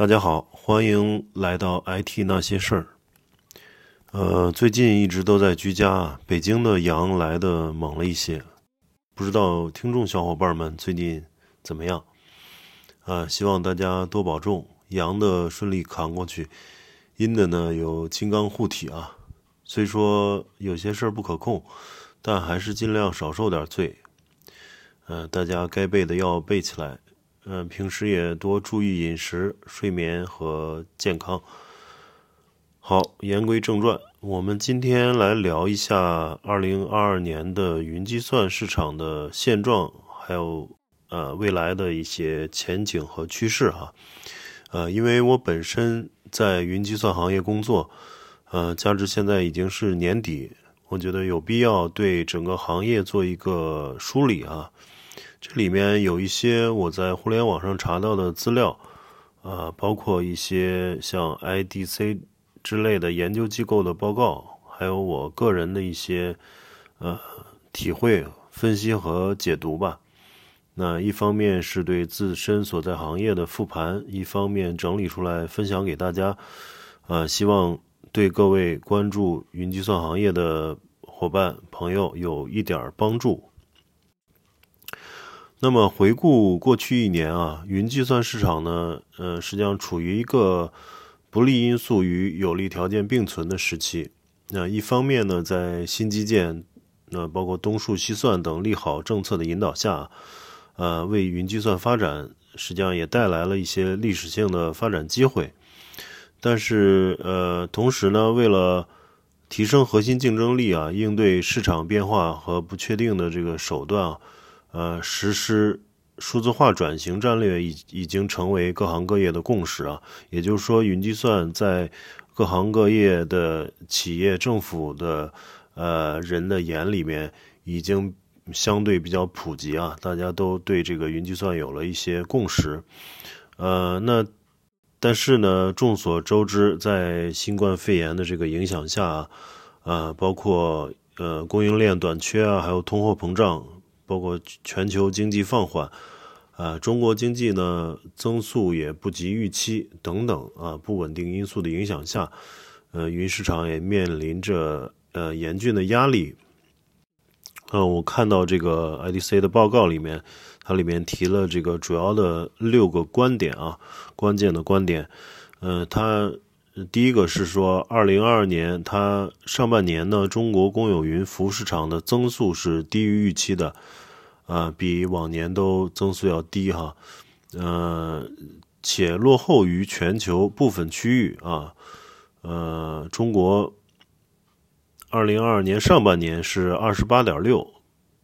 大家好，欢迎来到 IT 那些事儿。呃，最近一直都在居家，北京的阳来的猛了一些，不知道听众小伙伴们最近怎么样？啊，希望大家多保重，阳的顺利扛过去，阴的呢有金刚护体啊。虽说有些事儿不可控，但还是尽量少受点罪。呃，大家该背的要背起来。嗯，平时也多注意饮食、睡眠和健康。好，言归正传，我们今天来聊一下二零二二年的云计算市场的现状，还有呃未来的一些前景和趋势哈。呃，因为我本身在云计算行业工作，呃，加之现在已经是年底，我觉得有必要对整个行业做一个梳理啊。这里面有一些我在互联网上查到的资料，啊，包括一些像 IDC 之类的研究机构的报告，还有我个人的一些呃体会、分析和解读吧。那一方面是对自身所在行业的复盘，一方面整理出来分享给大家，呃，希望对各位关注云计算行业的伙伴朋友有一点帮助。那么回顾过去一年啊，云计算市场呢，呃，实际上处于一个不利因素与有利条件并存的时期。那一方面呢，在新基建，那包括东数西算等利好政策的引导下，呃，为云计算发展实际上也带来了一些历史性的发展机会。但是，呃，同时呢，为了提升核心竞争力啊，应对市场变化和不确定的这个手段啊。呃，实施数字化转型战略已已经成为各行各业的共识啊。也就是说，云计算在各行各业的企业、政府的呃人的眼里面，已经相对比较普及啊。大家都对这个云计算有了一些共识。呃，那但是呢，众所周知，在新冠肺炎的这个影响下，啊，包括呃供应链短缺啊，还有通货膨胀。包括全球经济放缓，啊，中国经济呢增速也不及预期等等啊，不稳定因素的影响下，呃，云市场也面临着呃严峻的压力。呃，我看到这个 IDC 的报告里面，它里面提了这个主要的六个观点啊，关键的观点。呃，它第一个是说，二零二二年它上半年呢，中国公有云服务市场的增速是低于预期的。啊，比往年都增速要低哈，呃，且落后于全球部分区域啊，呃，中国二零二二年上半年是二十八点六，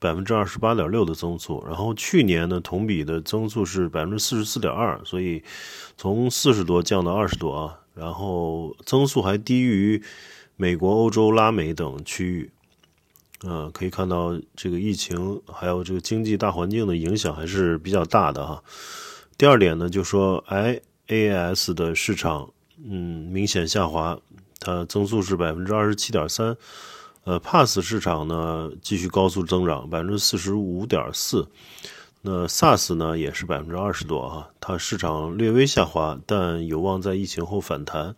百分之二十八点六的增速，然后去年呢同比的增速是百分之四十四点二，所以从四十多降到二十多啊，然后增速还低于美国、欧洲、拉美等区域。呃，可以看到这个疫情还有这个经济大环境的影响还是比较大的哈。第二点呢，就说 IAS 的市场，嗯，明显下滑，它增速是百分之二十七点三。呃，Pass 市场呢继续高速增长，百分之四十五点四。那 SaaS 呢也是百分之二十多啊，它市场略微下滑，但有望在疫情后反弹。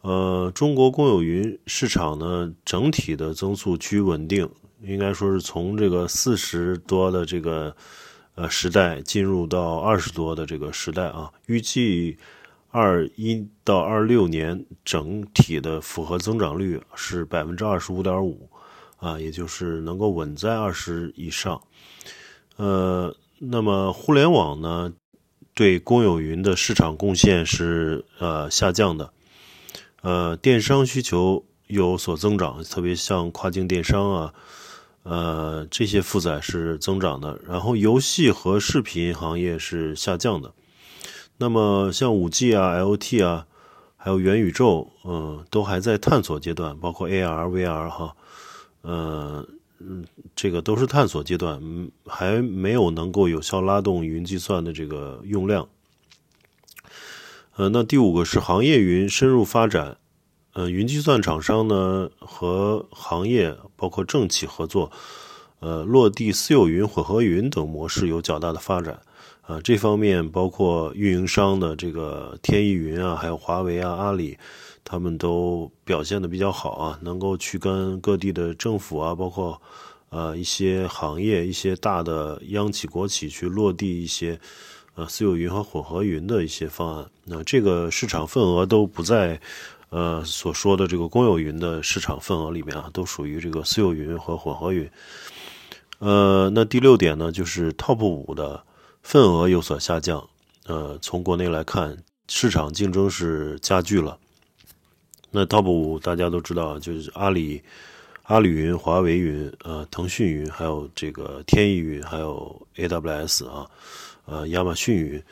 呃，中国公有云市场呢，整体的增速趋于稳定，应该说是从这个四十多的这个呃时代进入到二十多的这个时代啊。预计二一到二六年整体的复合增长率是百分之二十五点五啊，也就是能够稳在二十以上。呃，那么互联网呢，对公有云的市场贡献是呃下降的。呃，电商需求有所增长，特别像跨境电商啊，呃，这些负载是增长的。然后，游戏和视频行业是下降的。那么，像五 G 啊、LT 啊，还有元宇宙，嗯，都还在探索阶段，包括 AR、VR 哈，呃，嗯，这个都是探索阶段，嗯，还没有能够有效拉动云计算的这个用量。呃，那第五个是行业云深入发展，呃，云计算厂商呢和行业包括政企合作，呃，落地私有云、混合云等模式有较大的发展，啊，这方面包括运营商的这个天翼云啊，还有华为啊、阿里，他们都表现的比较好啊，能够去跟各地的政府啊，包括呃一些行业、一些大的央企、国企去落地一些呃私有云和混合云的一些方案。那这个市场份额都不在呃所说的这个公有云的市场份额里面啊，都属于这个私有云和混合云。呃，那第六点呢，就是 Top 五的。份额有所下降，呃，从国内来看，市场竞争是加剧了。那 Top 五大家都知道，就是阿里、阿里云、华为云、呃，腾讯云，还有这个天翼云，还有 AWS 啊，呃，亚马逊云，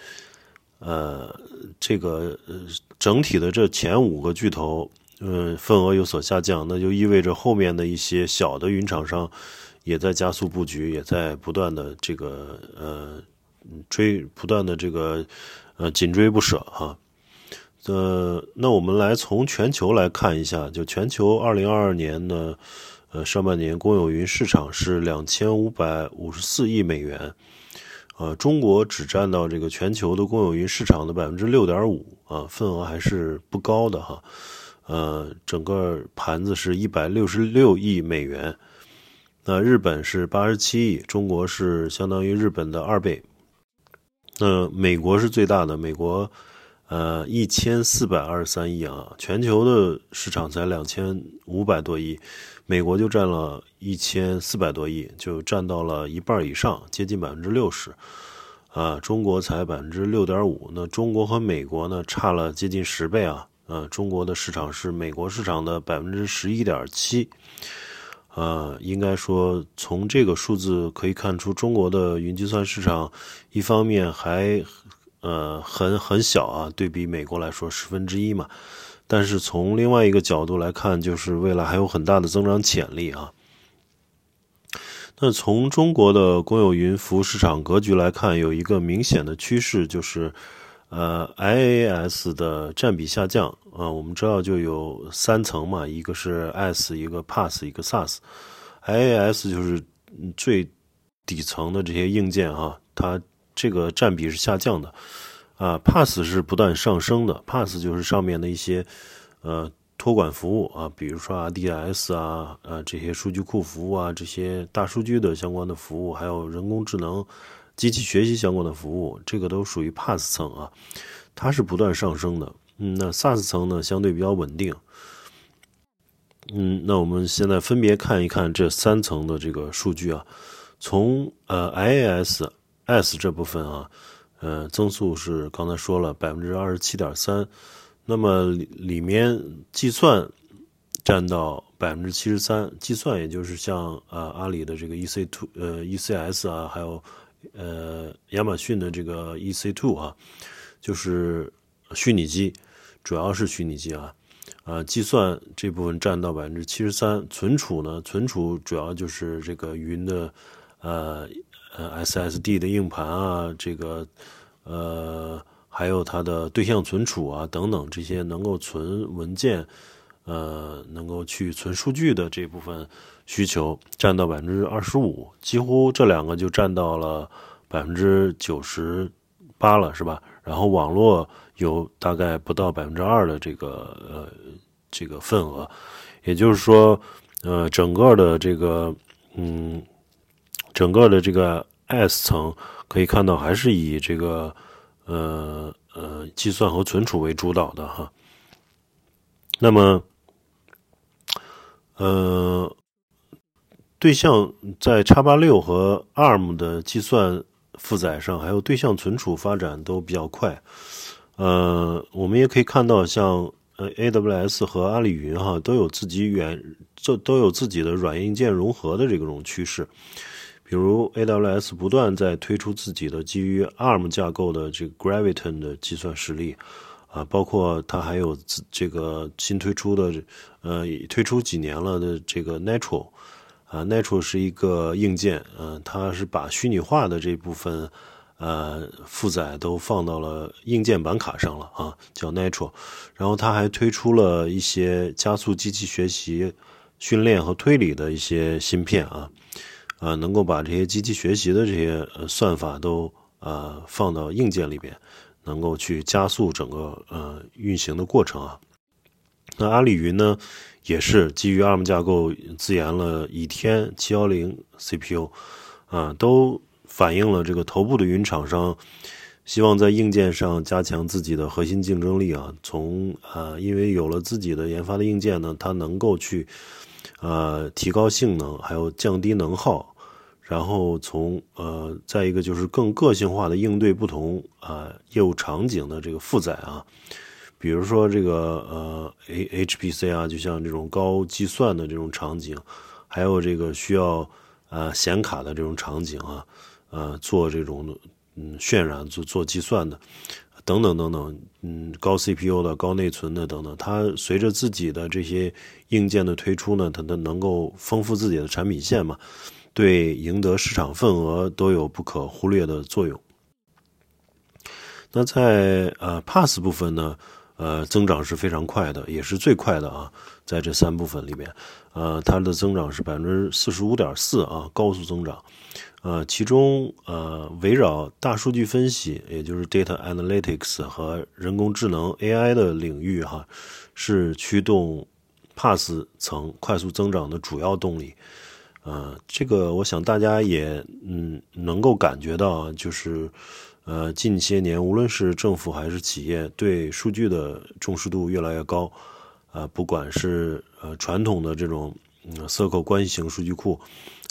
呃，这个呃，整体的这前五个巨头，嗯，份额有所下降，那就意味着后面的一些小的云厂商也在加速布局，也在不断的这个呃。追不断的这个呃紧追不舍哈，呃，那我们来从全球来看一下，就全球二零二二年呢，呃上半年公有云市场是两千五百五十四亿美元，呃，中国只占到这个全球的公有云市场的百分之六点五啊，份额还是不高的哈，呃，整个盘子是一百六十六亿美元，那日本是八十七亿，中国是相当于日本的二倍。那美国是最大的，美国，呃，一千四百二十三亿啊，全球的市场才两千五百多亿，美国就占了一千四百多亿，就占到了一半以上，接近百分之六十，啊，中国才百分之六点五，那中国和美国呢差了接近十倍啊，呃，中国的市场是美国市场的百分之十一点七。呃，应该说，从这个数字可以看出，中国的云计算市场，一方面还呃很很小啊，对比美国来说十分之一嘛。但是从另外一个角度来看，就是未来还有很大的增长潜力啊。那从中国的公有云服务市场格局来看，有一个明显的趋势就是。呃，IaaS 的占比下降啊，我们知道就有三层嘛，一个是 S，一个 PaaS，一个 SaaS，IaaS 就是最底层的这些硬件啊，它这个占比是下降的啊，pass 是不断上升的，pass 就是上面的一些呃托管服务啊，比如说 RDS 啊，呃这些数据库服务啊，这些大数据的相关的服务，还有人工智能。机器学习相关的服务，这个都属于 pass 层啊，它是不断上升的。嗯，那 SaaS 层呢，相对比较稳定。嗯，那我们现在分别看一看这三层的这个数据啊。从呃 IaaS S 这部分啊，呃增速是刚才说了百分之二十七点三，那么里面计算占到百分之七十三，计算也就是像啊阿里的这个 EC Two 呃 ECS 啊，还有。呃，亚马逊的这个 EC2 啊，就是虚拟机，主要是虚拟机啊，啊，计算这部分占到百分之七十三，存储呢，存储主要就是这个云的，呃呃 SSD 的硬盘啊，这个呃还有它的对象存储啊等等这些能够存文件，呃，能够去存数据的这部分。需求占到百分之二十五，几乎这两个就占到了百分之九十八了，是吧？然后网络有大概不到百分之二的这个呃这个份额，也就是说，呃，整个的这个嗯，整个的这个 S 层可以看到还是以这个呃呃计算和存储为主导的哈。那么，呃。对象在叉八六和 ARM 的计算负载上，还有对象存储发展都比较快。呃，我们也可以看到，像呃 AWS 和阿里云哈都有自己远，这都有自己的软硬件融合的这种趋势。比如 AWS 不断在推出自己的基于 ARM 架构的这个 Graviton 的计算实力啊，包括它还有这个新推出的呃推出几年了的这个 Natural。啊，Natural 是一个硬件，嗯，它是把虚拟化的这部分，呃，负载都放到了硬件板卡上了啊，叫 Natural。然后它还推出了一些加速机器学习、训练和推理的一些芯片啊，啊，能够把这些机器学习的这些呃算法都呃放到硬件里边，能够去加速整个呃运行的过程啊。那阿里云呢，也是基于 ARM 架构自研了倚天七幺零 CPU，啊，都反映了这个头部的云厂商希望在硬件上加强自己的核心竞争力啊。从啊，因为有了自己的研发的硬件呢，它能够去呃提高性能，还有降低能耗，然后从呃再一个就是更个性化的应对不同啊业务场景的这个负载啊。比如说这个呃 A HPC 啊，就像这种高计算的这种场景，还有这个需要呃显卡的这种场景啊，呃做这种嗯渲染做做计算的等等等等，嗯高 CPU 的高内存的等等，它随着自己的这些硬件的推出呢，它的能够丰富自己的产品线嘛，对赢得市场份额都有不可忽略的作用。那在呃 Pass 部分呢？呃，增长是非常快的，也是最快的啊，在这三部分里边，呃，它的增长是百分之四十五点四啊，高速增长。呃，其中呃，围绕大数据分析，也就是 data analytics 和人工智能 AI 的领域哈，是驱动 Pass 层快速增长的主要动力。呃，这个我想大家也嗯能够感觉到，就是。呃，近些年，无论是政府还是企业，对数据的重视度越来越高。呃，不管是呃传统的这种 Circle 关系型数据库，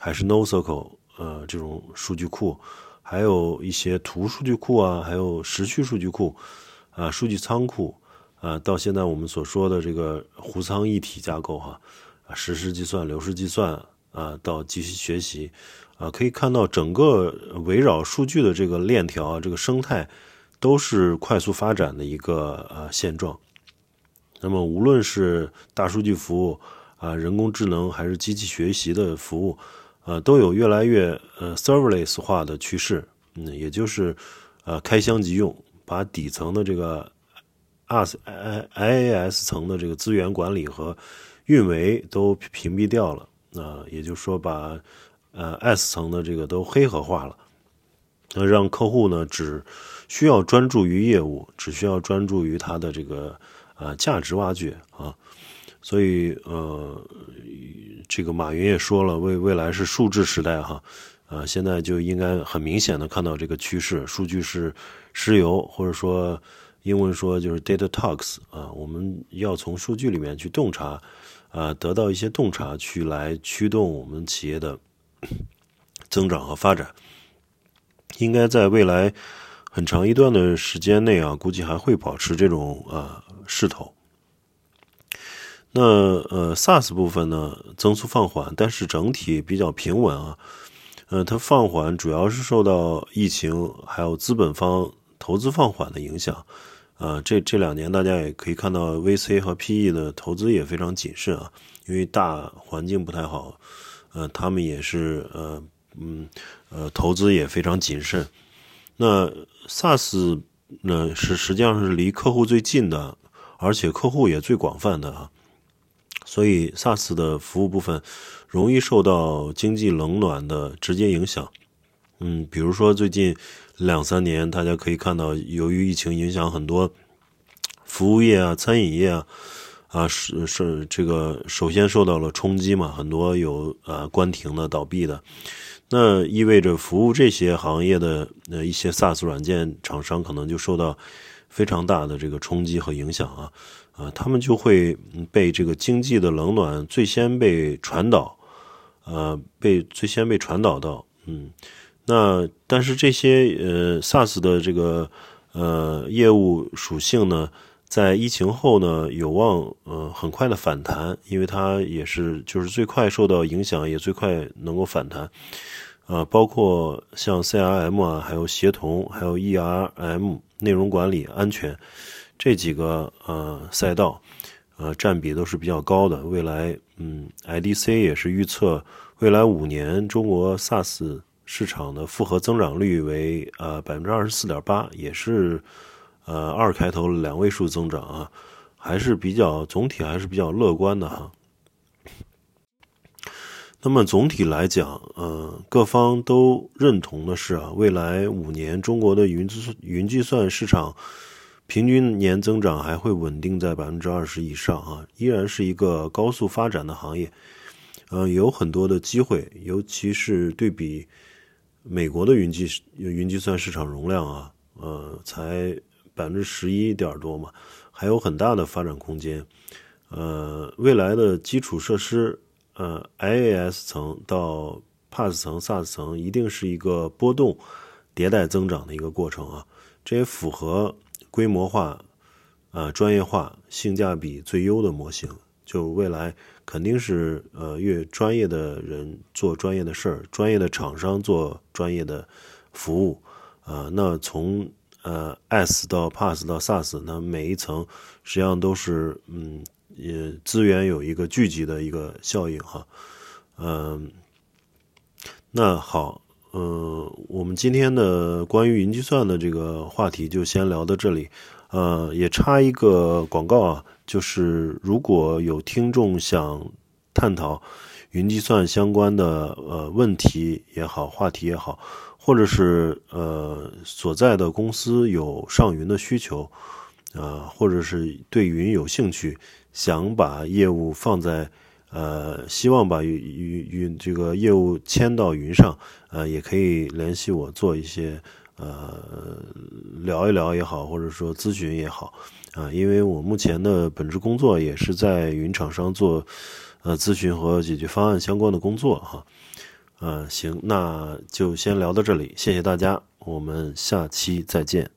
还是 NoCircle 呃这种数据库，还有一些图数据库啊，还有时序数据库啊，数据仓库啊，到现在我们所说的这个湖仓一体架构哈，啊，实时计算、流式计算啊，到机器学习。啊，可以看到整个围绕数据的这个链条，这个生态都是快速发展的一个呃现状。那么，无论是大数据服务啊，人工智能还是机器学习的服务，呃，都有越来越呃 serverless 化的趋势。嗯，也就是呃开箱即用，把底层的这个 IaaS I I S 层的这个资源管理和运维都屏蔽掉了。啊，也就是说把呃，S 层的这个都黑盒化了，那让客户呢只需要专注于业务，只需要专注于它的这个呃价值挖掘啊。所以呃，这个马云也说了，未未来是数字时代哈，呃，现在就应该很明显的看到这个趋势，数据是石油，或者说英文说就是 data talks 啊，我们要从数据里面去洞察，啊，得到一些洞察，去来驱动我们企业的。增长和发展，应该在未来很长一段的时间内啊，估计还会保持这种啊势头。那呃，SaaS 部分呢，增速放缓，但是整体比较平稳啊。呃，它放缓主要是受到疫情还有资本方投资放缓的影响。啊，这这两年大家也可以看到，VC 和 PE 的投资也非常谨慎啊，因为大环境不太好。呃，他们也是呃，嗯，呃，投资也非常谨慎。那 SaaS 呢，是实际上是离客户最近的，而且客户也最广泛的啊。所以 SaaS 的服务部分容易受到经济冷暖的直接影响。嗯，比如说最近两三年，大家可以看到，由于疫情影响，很多服务业啊、餐饮业啊。啊，是是这个首先受到了冲击嘛，很多有呃关停的、倒闭的，那意味着服务这些行业的呃一些 SaaS 软件厂商可能就受到非常大的这个冲击和影响啊，啊，他们就会被这个经济的冷暖最先被传导，呃，被最先被传导到，嗯，那但是这些呃 SaaS 的这个呃业务属性呢？在疫情后呢，有望呃很快的反弹，因为它也是就是最快受到影响，也最快能够反弹，啊，包括像 CRM 啊，还有协同，还有 ERM 内容管理、安全这几个呃赛道，呃占比都是比较高的。未来，嗯，IDC 也是预测未来五年中国 SaaS 市场的复合增长率为呃百分之二十四点八，也是。呃，二开头两位数增长啊，还是比较总体还是比较乐观的哈。那么总体来讲，呃，各方都认同的是啊，未来五年中国的云计云计算市场平均年增长还会稳定在百分之二十以上啊，依然是一个高速发展的行业，呃，有很多的机会，尤其是对比美国的云计云计算市场容量啊，呃，才百分之十一点多嘛，还有很大的发展空间，呃，未来的基础设施。呃，IaaS 层到 PaaS 层、SaaS 层，一定是一个波动、迭代增长的一个过程啊。这也符合规模化、呃专业化、性价比最优的模型。就未来肯定是呃越专业的人做专业的事儿，专业的厂商做专业的服务啊。那从呃 S 到 PaaS 到 SaaS，那每一层实际上都是嗯。也资源有一个聚集的一个效应哈，嗯，那好，嗯，我们今天的关于云计算的这个话题就先聊到这里，呃，也插一个广告啊，就是如果有听众想探讨云计算相关的呃问题也好，话题也好，或者是呃所在的公司有上云的需求，啊，或者是对云有兴趣。想把业务放在，呃，希望把云云云这个业务迁到云上，呃，也可以联系我做一些，呃，聊一聊也好，或者说咨询也好，啊，因为我目前的本职工作也是在云厂商做，呃，咨询和解决方案相关的工作哈，呃，行，那就先聊到这里，谢谢大家，我们下期再见。